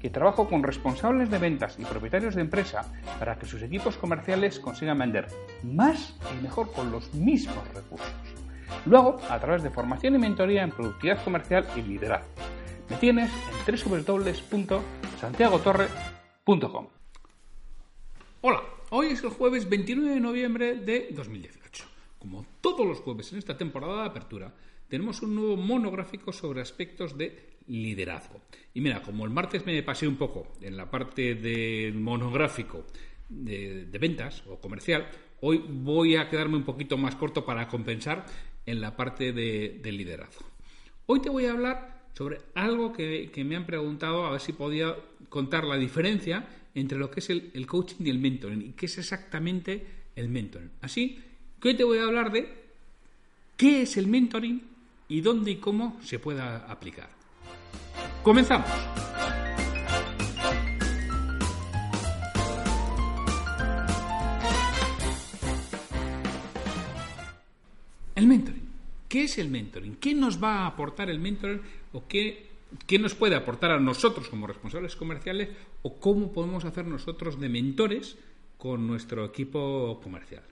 que trabajo con responsables de ventas y propietarios de empresa para que sus equipos comerciales consigan vender más y mejor con los mismos recursos. Lo hago a través de formación y mentoría en productividad comercial y liderazgo. Me tienes en www.santiagotorre.com. Hola, hoy es el jueves 29 de noviembre de 2018. Como todos los jueves en esta temporada de apertura, tenemos un nuevo monográfico sobre aspectos de liderazgo. Y mira, como el martes me pasé un poco en la parte del monográfico de, ventas o comercial, hoy voy a quedarme un poquito más corto para compensar en la parte de, liderazgo. Hoy te voy a hablar sobre algo que, me han preguntado, a ver si podía contar la diferencia entre lo que es el coaching y el mentoring, y qué es exactamente el mentoring. Así que hoy te voy a hablar de qué es el mentoring y dónde y cómo se pueda aplicar. Comenzamos. El mentoring. ¿Qué es el mentoring? ¿Qué nos va a aportar el mentoring o qué, qué nos puede aportar a nosotros como responsables comerciales o cómo podemos hacer nosotros de mentores con nuestro equipo comercial?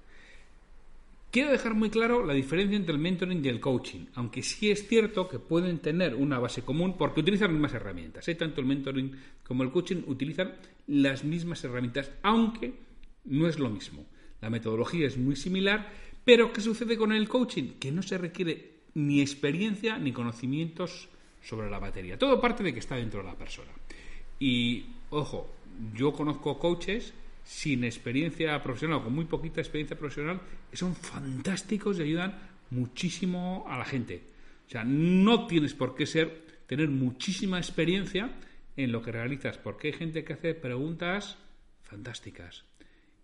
Quiero dejar muy claro la diferencia entre el mentoring y el coaching, aunque sí es cierto que pueden tener una base común porque utilizan las mismas herramientas. ¿eh? Tanto el mentoring como el coaching utilizan las mismas herramientas, aunque no es lo mismo. La metodología es muy similar, pero ¿qué sucede con el coaching? Que no se requiere ni experiencia ni conocimientos sobre la materia. Todo parte de que está dentro de la persona. Y, ojo, yo conozco coaches sin experiencia profesional o con muy poquita experiencia profesional, son fantásticos y ayudan muchísimo a la gente. O sea, no tienes por qué ser, tener muchísima experiencia en lo que realizas, porque hay gente que hace preguntas fantásticas,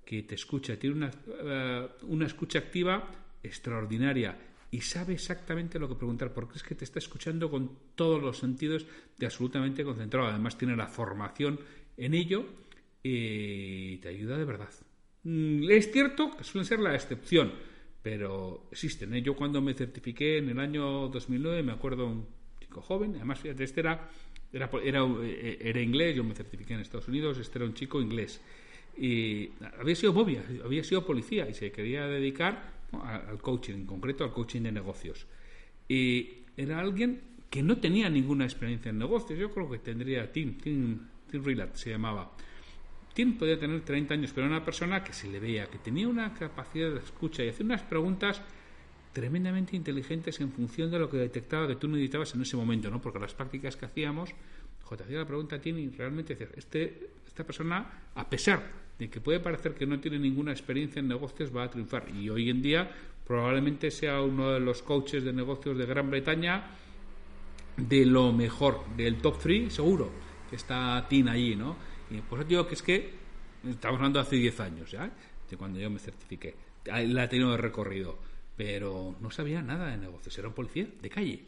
que te escucha, tiene una, eh, una escucha activa extraordinaria y sabe exactamente lo que preguntar, porque es que te está escuchando con todos los sentidos de absolutamente concentrado. Además, tiene la formación en ello y te ayuda de verdad. Mm, es cierto que suele ser la excepción, pero existen. ¿eh? Yo cuando me certifiqué en el año 2009, me acuerdo un chico joven, además fíjate, este era, era, eh, era, inglés, yo me certifiqué en Estados Unidos, este era un chico inglés. Y había sido bobia, había sido policía y se quería dedicar al coaching, en concreto al coaching de negocios. Y era alguien que no tenía ninguna experiencia en negocios, yo creo que tendría, Tim, Tim, Tim Rillat se llamaba Tim podía tener 30 años, pero una persona que se le veía, que tenía una capacidad de escucha y hacía unas preguntas tremendamente inteligentes en función de lo que detectaba que tú necesitabas en ese momento, ¿no? Porque las prácticas que hacíamos, jo, te hacía la pregunta Tim y realmente este, esta persona, a pesar de que puede parecer que no tiene ninguna experiencia en negocios, va a triunfar. Y hoy en día probablemente sea uno de los coaches de negocios de Gran Bretaña de lo mejor, del top 3, seguro, que está Tim allí, ¿no? Y por eso digo que es que estamos hablando de hace 10 años ya, de cuando yo me certifiqué. La he tenido de recorrido, pero no sabía nada de negocios, era un policía de calle.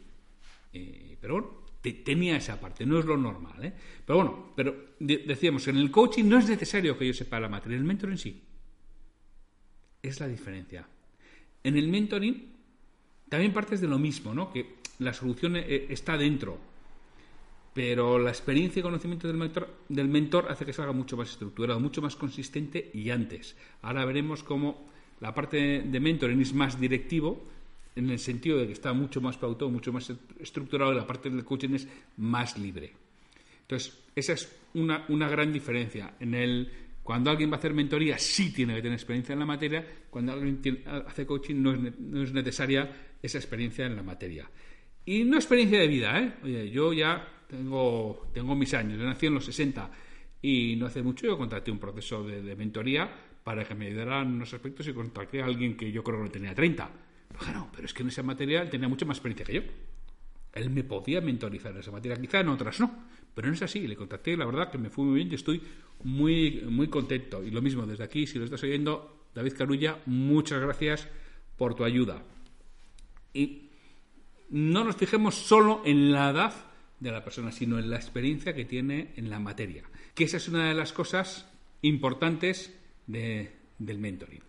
Pero bueno, tenía esa parte, no es lo normal. ¿eh? Pero bueno, pero decíamos, en el coaching no es necesario que yo sepa la materia, el mentoring sí. Es la diferencia. En el mentoring también partes de lo mismo, ¿no? Que la solución eh, está dentro pero la experiencia y conocimiento del mentor, del mentor hace que salga mucho más estructurado, mucho más consistente y antes. Ahora veremos cómo la parte de mentoring es más directivo, en el sentido de que está mucho más pautado, mucho más estructurado, y la parte del coaching es más libre. Entonces, esa es una, gran diferencia. En el Cuando alguien va a hacer mentoría, sí tiene que tener experiencia en la materia. Cuando alguien hace coaching, no es, no es, necesaria esa experiencia en la materia. Y no experiencia de vida, ¿eh? Oye, yo ya tengo, tengo mis años. Yo nací en los 60 y no hace mucho yo contraté un proceso de, mentoría para que me ayudara en unos aspectos y contraté a alguien que yo creo que tenía 30. Pero pero es que en esa materia él tenía mucha más experiencia que yo. Él me podía mentorizar en esa materia, quizá en otras no, pero no es así. Le contacté la verdad que me fue muy bien y estoy muy, muy contento. Y lo mismo, desde aquí, si lo estás oyendo, David Carulla, muchas gracias por tu ayuda. Y no nos fijemos solo en la edad de la persona, sino en la experiencia que tiene en la materia. Que esa es una de las cosas importantes del mentoring.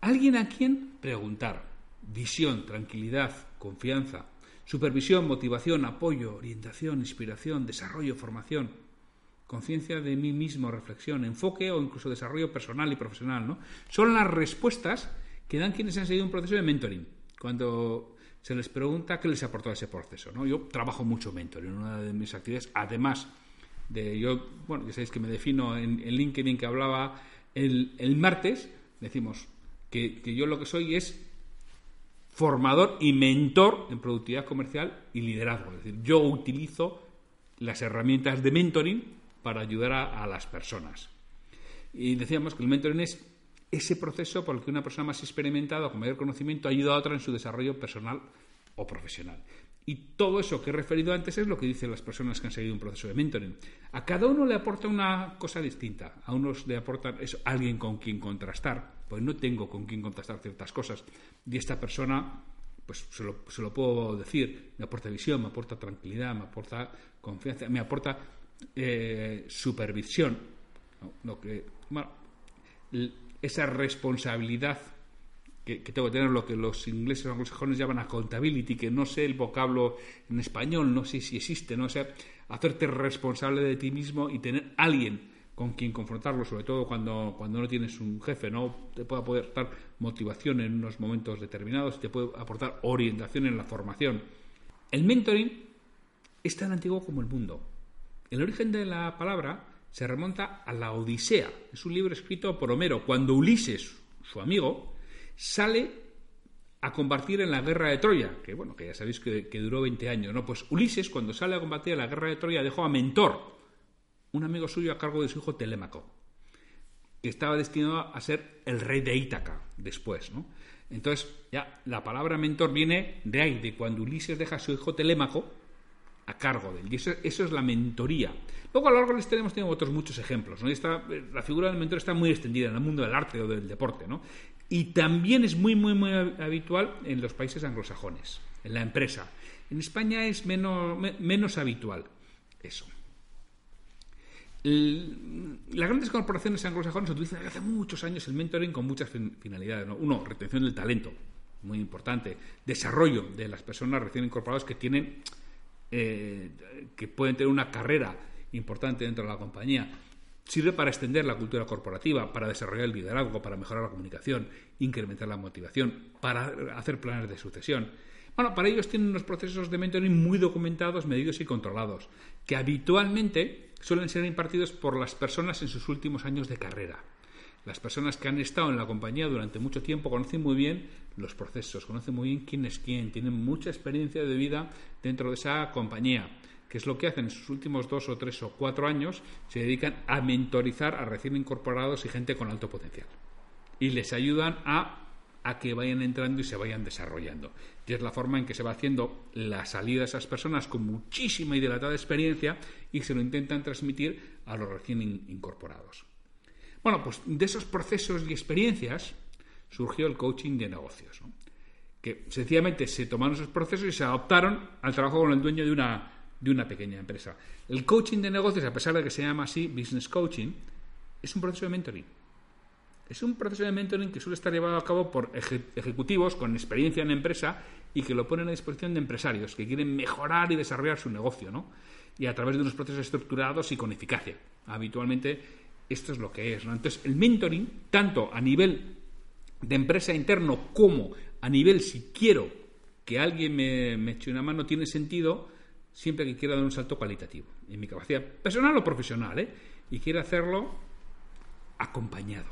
Alguien a quien preguntar. Visión, tranquilidad, confianza, supervisión, motivación, apoyo, orientación, inspiración, desarrollo, formación, conciencia de mí mismo, reflexión, enfoque o incluso desarrollo personal y profesional. ¿no? Son las respuestas que dan quienes han seguido un proceso de mentoring. Cuando se les pregunta qué les ha aportado ese proceso. ¿no? Yo trabajo mucho mentor en una de mis actividades, además de yo, bueno, ya sabéis que me defino en, LinkedIn que hablaba el, martes, decimos que, yo lo que soy es formador y mentor en productividad comercial y liderazgo. Es decir, yo utilizo las herramientas de mentoring para ayudar a, a las personas. Y decíamos que el mentoring es ese proceso por el que una persona más experimentada, con mayor conocimiento, ayuda a otra en su desarrollo personal o profesional. Y todo eso que he referido antes es lo que dicen las personas que han seguido un proceso de mentoring. A cada uno le aporta una cosa distinta. A unos le aporta eso, alguien con quien contrastar, pues no tengo con quien contrastar ciertas cosas. Y esta persona, pues se lo, puedo decir, me aporta visión, me aporta tranquilidad, me aporta confianza, me aporta eh, supervisión. Lo que, esa responsabilidad que, tengo que tener, lo que los ingleses o anglosajones llaman accountability, que no sé el vocablo en español, no sé si existe, no sé, hacerte responsable de ti mismo y tener alguien con quien confrontarlo, sobre todo cuando, cuando no tienes un jefe, ¿no? Te puede aportar motivación en unos momentos determinados, te puede aportar orientación en la formación. El mentoring es tan antiguo como el mundo. El origen de la palabra se remonta a la Odisea. Es un libro escrito por Homero, cuando Ulises, su amigo, sale a combatir en la guerra de Troya, que bueno, que ya sabéis que, duró 20 años, ¿no? Pues Ulises, cuando sale a combatir en la guerra de Troya, dejó a Mentor, un amigo suyo a cargo de su hijo Telémaco, que estaba destinado a ser el rey de Ítaca después, ¿no? Entonces, ya la palabra mentor viene de ahí, de cuando Ulises deja a su hijo Telémaco a cargo de él. Y eso, es la mentoría. Luego a lo largo de la historia hemos tenido otros muchos ejemplos. ¿no? la figura del mentor está muy extendida en el mundo del arte o del deporte. Y también es muy, muy, muy habitual en los países anglosajones, en la empresa. En España es menos, menos habitual eso. las grandes corporaciones anglosajonas utilizan desde hace muchos años el mentoring con muchas finalidades. Uno, retención del talento, muy importante. Desarrollo de las personas recién incorporadas que tienen eh, que pueden tener una carrera importante dentro de la compañía. Sirve para extender la cultura corporativa, para desarrollar el liderazgo, para mejorar la comunicación, incrementar la motivación, para hacer planes de sucesión. Bueno, para ellos tienen unos procesos de mentoring muy documentados, medidos y controlados, que habitualmente suelen ser impartidos por las personas en sus últimos años de carrera. Las personas que han estado en la compañía durante mucho tiempo conocen muy bien los procesos, conocen muy bien quién es quién, tienen mucha experiencia de vida dentro de esa compañía. que es lo que hacen en sus últimos dos o tres o cuatro años? Se dedican a mentorizar a recién incorporados y gente con alto potencial. Y les ayudan a, que vayan entrando y se vayan desarrollando. Y es la forma en que se va haciendo la salida de esas personas con muchísima y dilatada experiencia y se lo intentan transmitir a los recién incorporados. Bueno, pues de esos procesos y experiencias surgió el coaching de negocios, que sencillamente se tomaron esos procesos y se adoptaron al trabajo con el dueño de una, de una pequeña empresa. El coaching de negocios, a pesar de que se llama así business coaching, es un proceso de mentoring. Es un proceso de mentoring que suele estar llevado a cabo por ejecutivos con experiencia en empresa y que lo ponen a disposición de empresarios que quieren mejorar y desarrollar su negocio, ¿no? Y a través de unos procesos estructurados y con eficacia. Habitualmente esto es lo que es. ¿no? Entonces, el mentoring, tanto a nivel de empresa interno como a nivel si quiero que alguien me, eche una mano, tiene sentido siempre que quiera dar un salto cualitativo, en mi capacidad personal o profesional, ¿eh? y quiere hacerlo acompañado.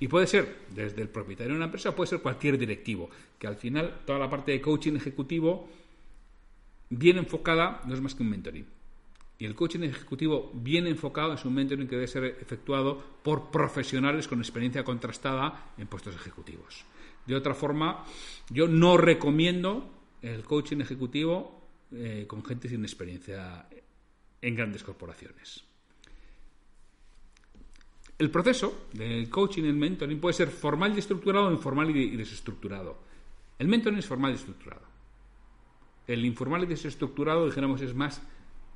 Y puede ser desde el propietario de una empresa puede ser cualquier directivo, que al final toda la parte de coaching ejecutivo bien enfocada no es más que un mentoring. Y el coaching ejecutivo bien enfocado es un mentoring que debe ser efectuado por profesionales con experiencia contrastada en puestos ejecutivos. De otra forma, yo no recomiendo el coaching ejecutivo eh, con gente sin experiencia en grandes corporaciones. El proceso del coaching y el mentoring puede ser formal y estructurado o informal y desestructurado. El mentoring es formal y estructurado. El informal y desestructurado, dijéramos, es más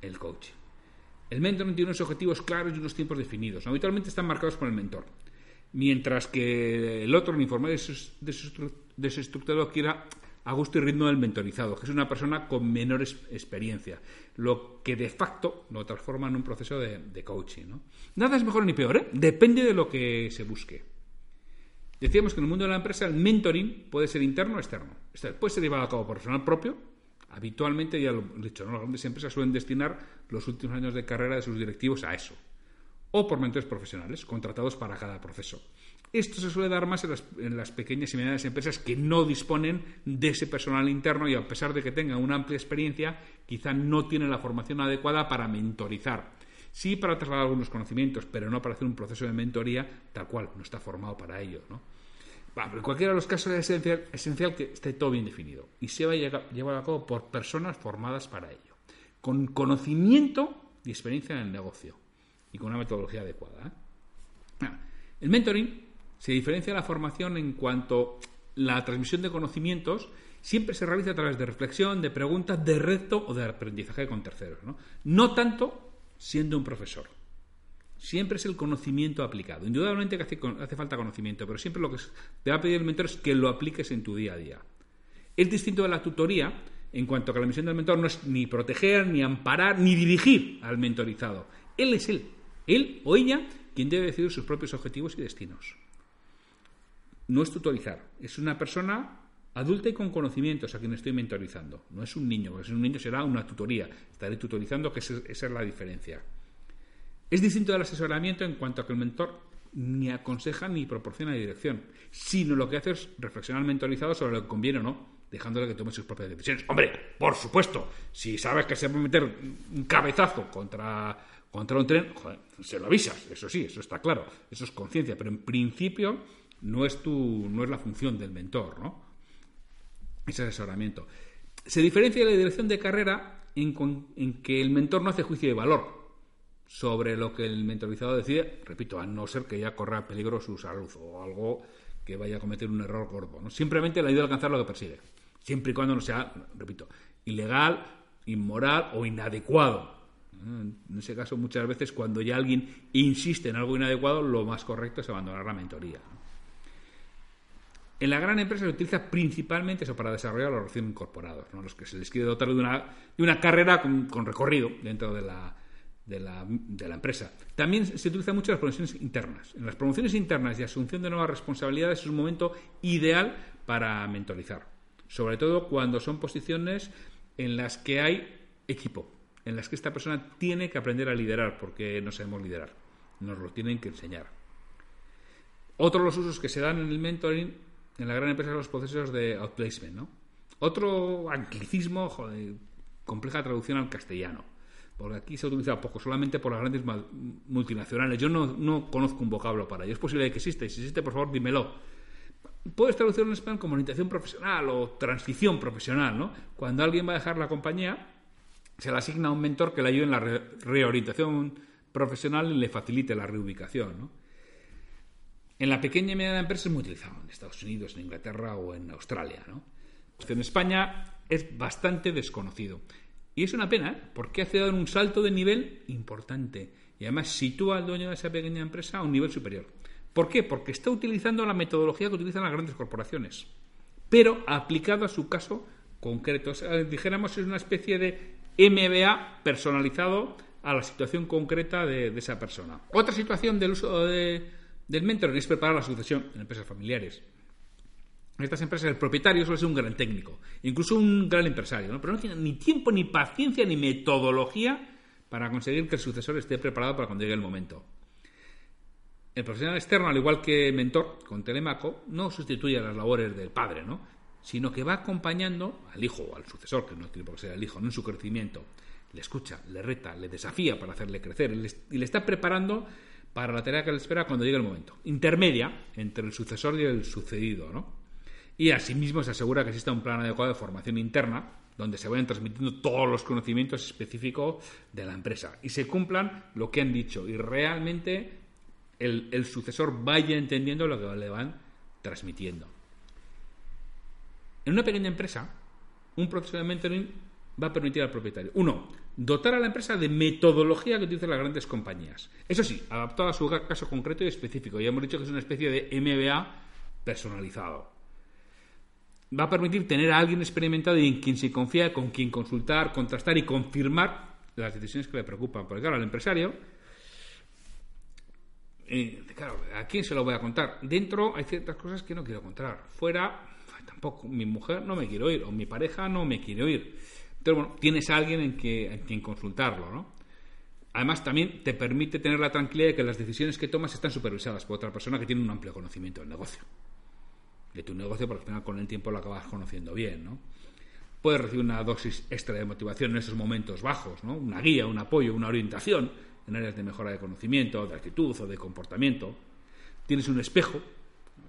el coaching. El mentoring tiene unos objetivos claros y unos tiempos definidos. Habitualmente están marcados por el mentor. Mientras que el otro, el informal desestructurado, quiera a gusto y ritmo del mentorizado, que es una persona con menor experiencia, lo que de facto lo transforma en un proceso de, coaching. Nada es mejor ni peor, ¿eh? depende de lo que se busque. Decíamos que en el mundo de la empresa el mentoring puede ser interno o externo. Puede ser llevado a cabo por personal propio. Habitualmente, ya lo he dicho, las grandes empresas suelen destinar los últimos años de carrera de sus directivos a eso. O por mentores profesionales, contratados para cada proceso. Esto se suele dar más en las, pequeñas y medianas empresas que no disponen de ese personal interno y a pesar de que tengan una amplia experiencia, quizá no tienen la formación adecuada para mentorizar. Sí para trasladar algunos conocimientos, pero no para hacer un proceso de mentoría tal cual, no está formado para ello. ¿no? En cualquiera de los casos es esencial, que esté todo bien definido y se vaya llevado a cabo por personas formadas para ello, con conocimiento y experiencia en el negocio y con una metodología adecuada. ¿eh? El mentoring se diferencia la formación en cuanto la transmisión de conocimientos siempre se realiza a través de reflexión, de preguntas, de reto o de aprendizaje con terceros. No, no tanto siendo un profesor. Siempre es el conocimiento aplicado. Indudablemente que hace, falta conocimiento, pero siempre lo que te va a pedir el mentor es que lo apliques en tu día a día. Es distinto de la tutoría en cuanto a que la misión del mentor no es ni proteger, ni amparar, ni dirigir al mentorizado. Él es él, él o ella quien debe decidir sus propios objetivos y destinos no es tutorizar, es una persona adulta y con conocimientos a quien estoy mentorizando. No es un niño, porque si es un niño será una tutoría. Estaré tutorizando, que esa es la diferencia. Es distinto del asesoramiento en cuanto a que el mentor ni aconseja ni proporciona dirección, sino lo que hace es reflexionar mentorizado sobre lo que conviene o no, dejándole que tome sus propias decisiones. Hombre, por supuesto, si sabes que se va a meter un cabezazo contra, contra un tren, se lo avisas, eso sí, eso está claro, eso es conciencia, pero en principio no es, tu, no es la función del mentor, ¿no? Ese asesoramiento. Se diferencia de la dirección de carrera en, que el mentor no hace juicio de valor sobre lo que el mentorizado decide, repito, a no ser que ya corra peligro su salud o algo que vaya a cometer un error gordo. Simplemente la idea de alcanzar lo que persigue, siempre y cuando no sea, repito, ilegal, inmoral o inadecuado. En ese caso, muchas veces, cuando ya alguien insiste en algo inadecuado, lo más correcto es abandonar la mentoría. En la gran empresa se utiliza principalmente eso para desarrollar los recién incorporados, ¿no? los que se les quiere dotar de una, de una carrera con, recorrido dentro de la, de la, de la, empresa. También se utiliza mucho las promociones internas. En las promociones internas y asunción de nuevas responsabilidades es un momento ideal para mentorizar, sobre todo cuando son posiciones en las que hay equipo, en las que esta persona tiene que aprender a liderar, porque no sabemos liderar, nos lo tienen que enseñar. Otro de los usos que se dan en el mentoring en la gran empresa los procesos de outplacement, ¿no? Otro anglicismo, compleja traducción al castellano, porque aquí se utiliza poco, solamente por las grandes multinacionales. Yo no, no conozco un vocablo para ello. Es posible que exista, y si existe, por favor, dímelo. Puedes traducirlo en español como orientación profesional o transición profesional, ¿no? Cuando alguien va a dejar la compañía, se le asigna a un mentor que le ayude en la reorientación profesional y le facilite la reubicación, ¿no? En la pequeña y mediana empresa es muy utilizado en Estados Unidos, en Inglaterra o en Australia. ¿no? En España es bastante desconocido. Y es una pena, ¿eh? porque ha dado un salto de nivel importante. Y además sitúa al dueño de esa pequeña empresa a un nivel superior. ¿Por qué? Porque está utilizando la metodología que utilizan las grandes corporaciones, pero aplicado a su caso concreto. dijéramos, es una especie de MBA personalizado a la situación concreta de esa persona. Otra situación del uso de, del mentor es preparar la sucesión en empresas familiares. En estas empresas el propietario suele ser un gran técnico, incluso un gran empresario, ¿no? pero no tiene ni tiempo, ni paciencia, ni metodología para conseguir que el sucesor esté preparado para cuando llegue el momento. el profesional externo, al igual que mentor con Telemaco, no sustituye las labores del padre, ¿no? sino que va acompañando al hijo o al sucesor, que no tiene por qué ser el hijo, ¿no? en su crecimiento. Le escucha, le reta, le desafía para hacerle crecer y le está preparando para la tarea que le espera cuando llegue el momento. Intermedia entre el sucesor y el sucedido, ¿no? Y asimismo se asegura que exista un plan adecuado de formación interna donde se vayan transmitiendo todos los conocimientos específicos de la empresa y se cumplan lo que han dicho y realmente el, sucesor vaya entendiendo lo que le van transmitiendo. En una pequeña empresa, un proceso de mentoring va a permitir al propietario, uno, dotar a la empresa de metodología que utilizan las grandes compañías. Eso sí, adaptado a su caso concreto y específico. Ya hemos dicho que es una especie de MBA personalizado. Va a permitir tener a alguien experimentado y en quien se confía, con quien consultar, contrastar y confirmar las decisiones que le preocupan. Porque claro, al empresario, eh, claro, ¿a quién se lo voy a contar? Dentro hay ciertas cosas que no quiero contar. Fuera, tampoco. Mi mujer no me quiere oír, o mi pareja no me quiere oír entonces, bueno, tienes a alguien en, que, quien consultarlo, ¿no? Además, también te permite tener la tranquilidad de que las decisiones que tomas están supervisadas por otra persona que tiene un amplio conocimiento del negocio. Tu negocio, porque al final con el tiempo lo acabas conociendo bien, ¿no? Puedes recibir una dosis extra de motivación en esos momentos bajos, ¿no? Una guía, un apoyo, una orientación en áreas de mejora de conocimiento, de actitud o de comportamiento. Tienes un espejo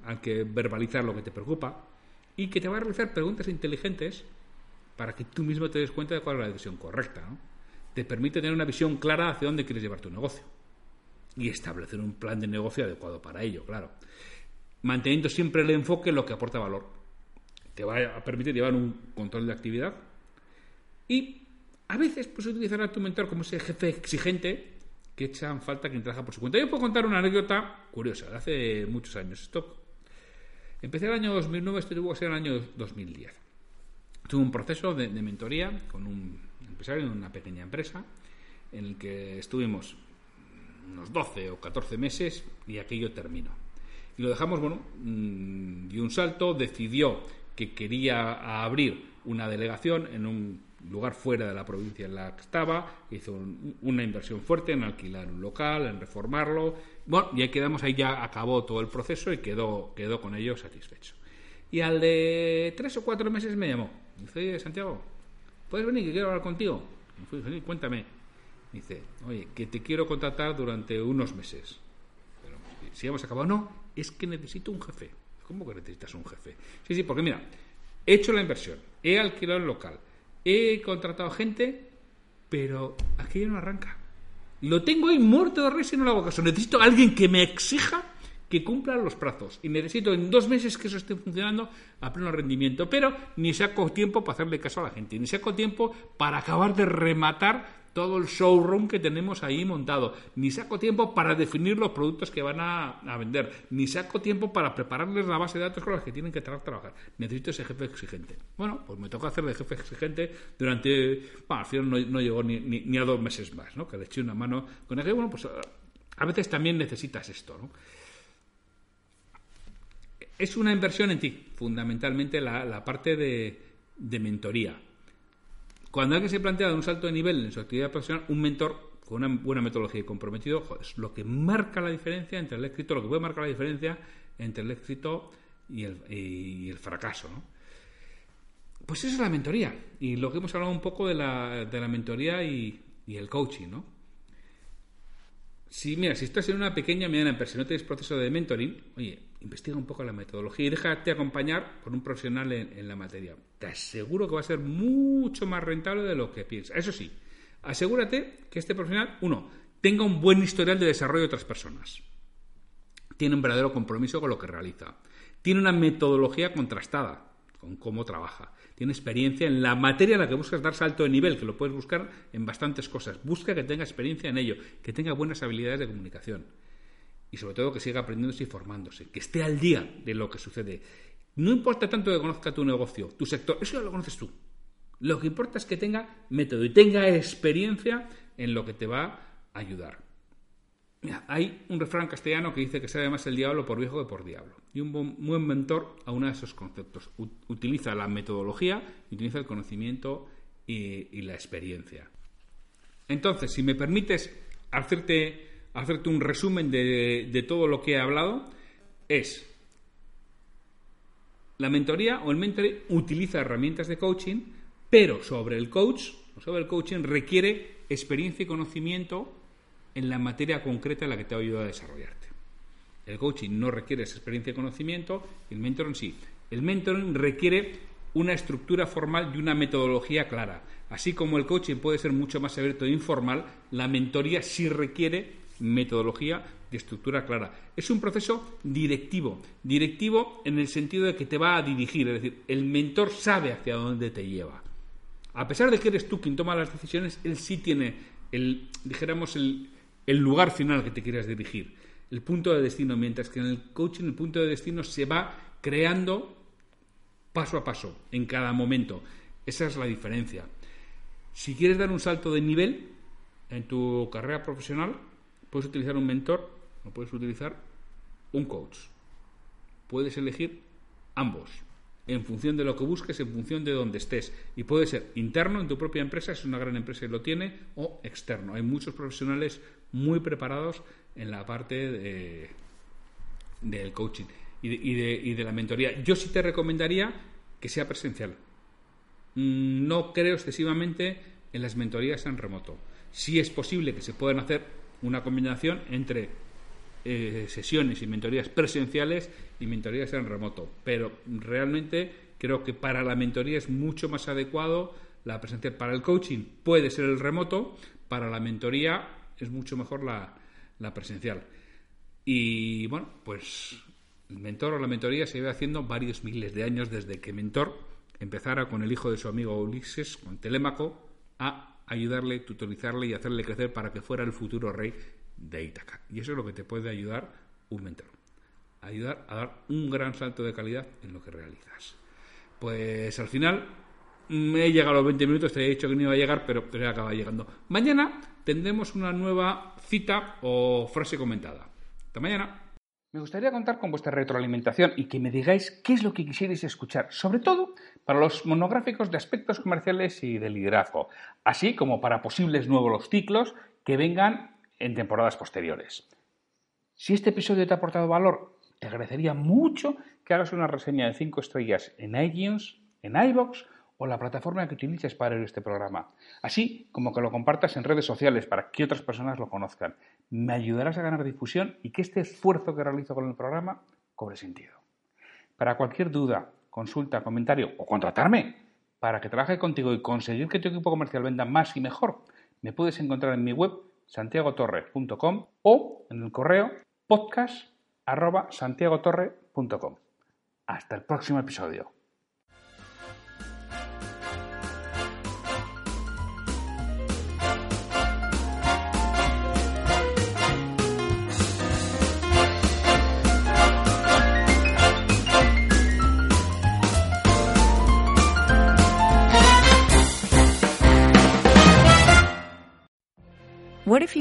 al que verbalizar lo que te preocupa y que te va a realizar preguntas inteligentes para que tú mismo te des cuenta de cuál es la decisión correcta. ¿no? Te permite tener una visión clara hacia dónde quieres llevar tu negocio y establecer un plan de negocio adecuado para ello, claro. Manteniendo siempre el enfoque en lo que aporta valor. Te va a permitir llevar un control de actividad y a veces pues utilizar a tu mentor como ese jefe exigente que echan falta quien trabaja por su cuenta. Yo puedo contar una anécdota curiosa de hace muchos años. Esto empecé el año 2009, esto tuvo ser el año 2010. Tuve un proceso de, mentoría con un empresario en una pequeña empresa en el que estuvimos unos 12 o 14 meses y aquello terminó. Y lo dejamos, bueno, mm, dio un salto, decidió que quería abrir una delegación en un lugar fuera de la provincia en la que estaba, hizo una inversión fuerte en alquilar un local, en reformarlo. Bueno, y ahí quedamos, ahí ya acabó todo el proceso y quedó, quedó con ello satisfecho. Y al de tres o cuatro meses me llamó Dice, Santiago, ¿puedes venir que quiero hablar contigo? Fui, cuéntame. Dice, oye, que te quiero contratar durante unos meses. Pero si hemos acabado, no, es que necesito un jefe. ¿Cómo que necesitas un jefe? Sí, sí, porque mira, he hecho la inversión, he alquilado el local, he contratado gente, pero aquello no arranca. Lo tengo ahí muerto de risa y no le hago caso. Necesito a alguien que me exija que cumpla los plazos. Y necesito en dos meses que eso esté funcionando a pleno rendimiento. Pero ni saco tiempo para hacerle caso a la gente, ni saco tiempo para acabar de rematar todo el showroom que tenemos ahí montado, ni saco tiempo para definir los productos que van a, vender, ni saco tiempo para prepararles la base de datos con las que tienen que trabajar. Necesito ese jefe exigente. Bueno, pues me toca hacer de jefe exigente durante, bueno, al final no, llegó ni, ni, a dos meses más, ¿no? Que le eché una mano con el que, bueno, pues a veces también necesitas esto, ¿no? es una inversión en ti, fundamentalmente la, parte de, mentoría. Cuando alguien se plantea un salto de nivel en su actividad profesional, un mentor con una buena metodología y comprometido es lo que marca la diferencia entre el éxito, lo que puede marcar la diferencia entre el éxito y el, fracaso. Pues esa es la mentoría. Y lo que hemos hablado un poco de la, mentoría y, y el coaching, ¿no? Si, mira, si estás en una pequeña mediana empresa y no tienes proceso de mentoring, oye, investiga un poco la metodología y déjate acompañar por un profesional en, la materia. Te aseguro que va a ser mucho más rentable de lo que piensas. Eso sí, asegúrate que este profesional, uno, tenga un buen historial de desarrollo de otras personas. Tiene un verdadero compromiso con lo que realiza. Tiene una metodología contrastada con cómo trabaja. Tiene experiencia en la materia en la que buscas dar salto de nivel, que lo puedes buscar en bastantes cosas. Busca que tenga experiencia en ello, que tenga buenas habilidades de comunicación y sobre todo que siga aprendiéndose y formándose, que esté al día de lo que sucede. No importa tanto que conozca tu negocio, tu sector, eso ya lo conoces tú. Lo que importa es que tenga método y tenga experiencia en lo que te va a ayudar. hay un refrán castellano que dice que sabe más el diablo por viejo que por diablo. Y un buen mentor a uno de esos conceptos. Utiliza la metodología, utiliza el conocimiento y, y la experiencia. Entonces, si me permites hacerte hacerte un resumen de, de todo lo que he hablado, es la mentoría o el mentoring utiliza herramientas de coaching, pero sobre el coach, sobre el coaching requiere experiencia y conocimiento en la materia concreta en la que te ha ayudado a desarrollarte. El coaching no requiere esa experiencia y conocimiento, el mentoring sí. El mentoring requiere una estructura formal y una metodología clara. Así como el coaching puede ser mucho más abierto e informal, la mentoría sí requiere metodología de estructura clara. Es un proceso directivo, directivo en el sentido de que te va a dirigir, es decir, el mentor sabe hacia dónde te lleva. A pesar de que eres tú quien toma las decisiones, él sí tiene el, dijéramos, el, lugar final que te quieras dirigir, el punto de destino, mientras que en el coaching el punto de destino se va creando paso a paso, en cada momento. Esa es la diferencia. Si quieres dar un salto de nivel en tu carrera profesional, puedes utilizar un mentor o puedes utilizar un coach. Puedes elegir ambos en función de lo que busques, en función de donde estés. Y puede ser interno en tu propia empresa, si es una gran empresa y lo tiene, o externo. Hay muchos profesionales muy preparados en la parte del coaching y de, la mentoría. Yo sí te recomendaría que sea presencial. Mm, no creo excesivamente en las mentorías en remoto. Sí es posible que se puedan hacer una combinación entre eh, sesiones y mentorías presenciales y mentorías en remoto, pero realmente creo que para la mentoría es mucho más adecuado la presencial. Para el coaching puede ser el remoto, para la mentoría es mucho mejor la, la presencial. Y bueno, pues el mentor o la mentoría se lleva haciendo varios miles de años desde que Mentor empezara con el hijo de su amigo Ulises, con Telémaco, a ayudarle, tutorizarle y hacerle crecer para que fuera el futuro rey de Ítaca. Y eso es lo que te puede ayudar un mentor. Ayudar a dar un gran salto de calidad en lo que realizas. Pues al final me he llegado a los 20 minutos, te he dicho que no iba a llegar, pero, he acabado llegando. Mañana tendremos una nueva cita o frase comentada. Hasta mañana. Me gustaría contar con vuestra retroalimentación y que me digáis qué es lo que quisierais escuchar, sobre todo para los monográficos de aspectos comerciales y de liderazgo, así como para posibles nuevos ciclos que vengan en temporadas posteriores. Si este episodio te ha aportado valor, te agradecería mucho que hagas una reseña de 5 estrellas en iTunes, en iBox o la plataforma que utilices para ver este programa, así como que lo compartas en redes sociales para que otras personas lo conozcan. Me ayudarás a ganar difusión y que este esfuerzo que realizo con el programa cobre sentido. Para cualquier duda, consulta, comentario o contratarme para que trabaje contigo y conseguir que tu equipo comercial venda más y mejor, me puedes encontrar en mi web santiagotorre.com o en el correo podcast@santiagotorre.com. Hasta el próximo episodio.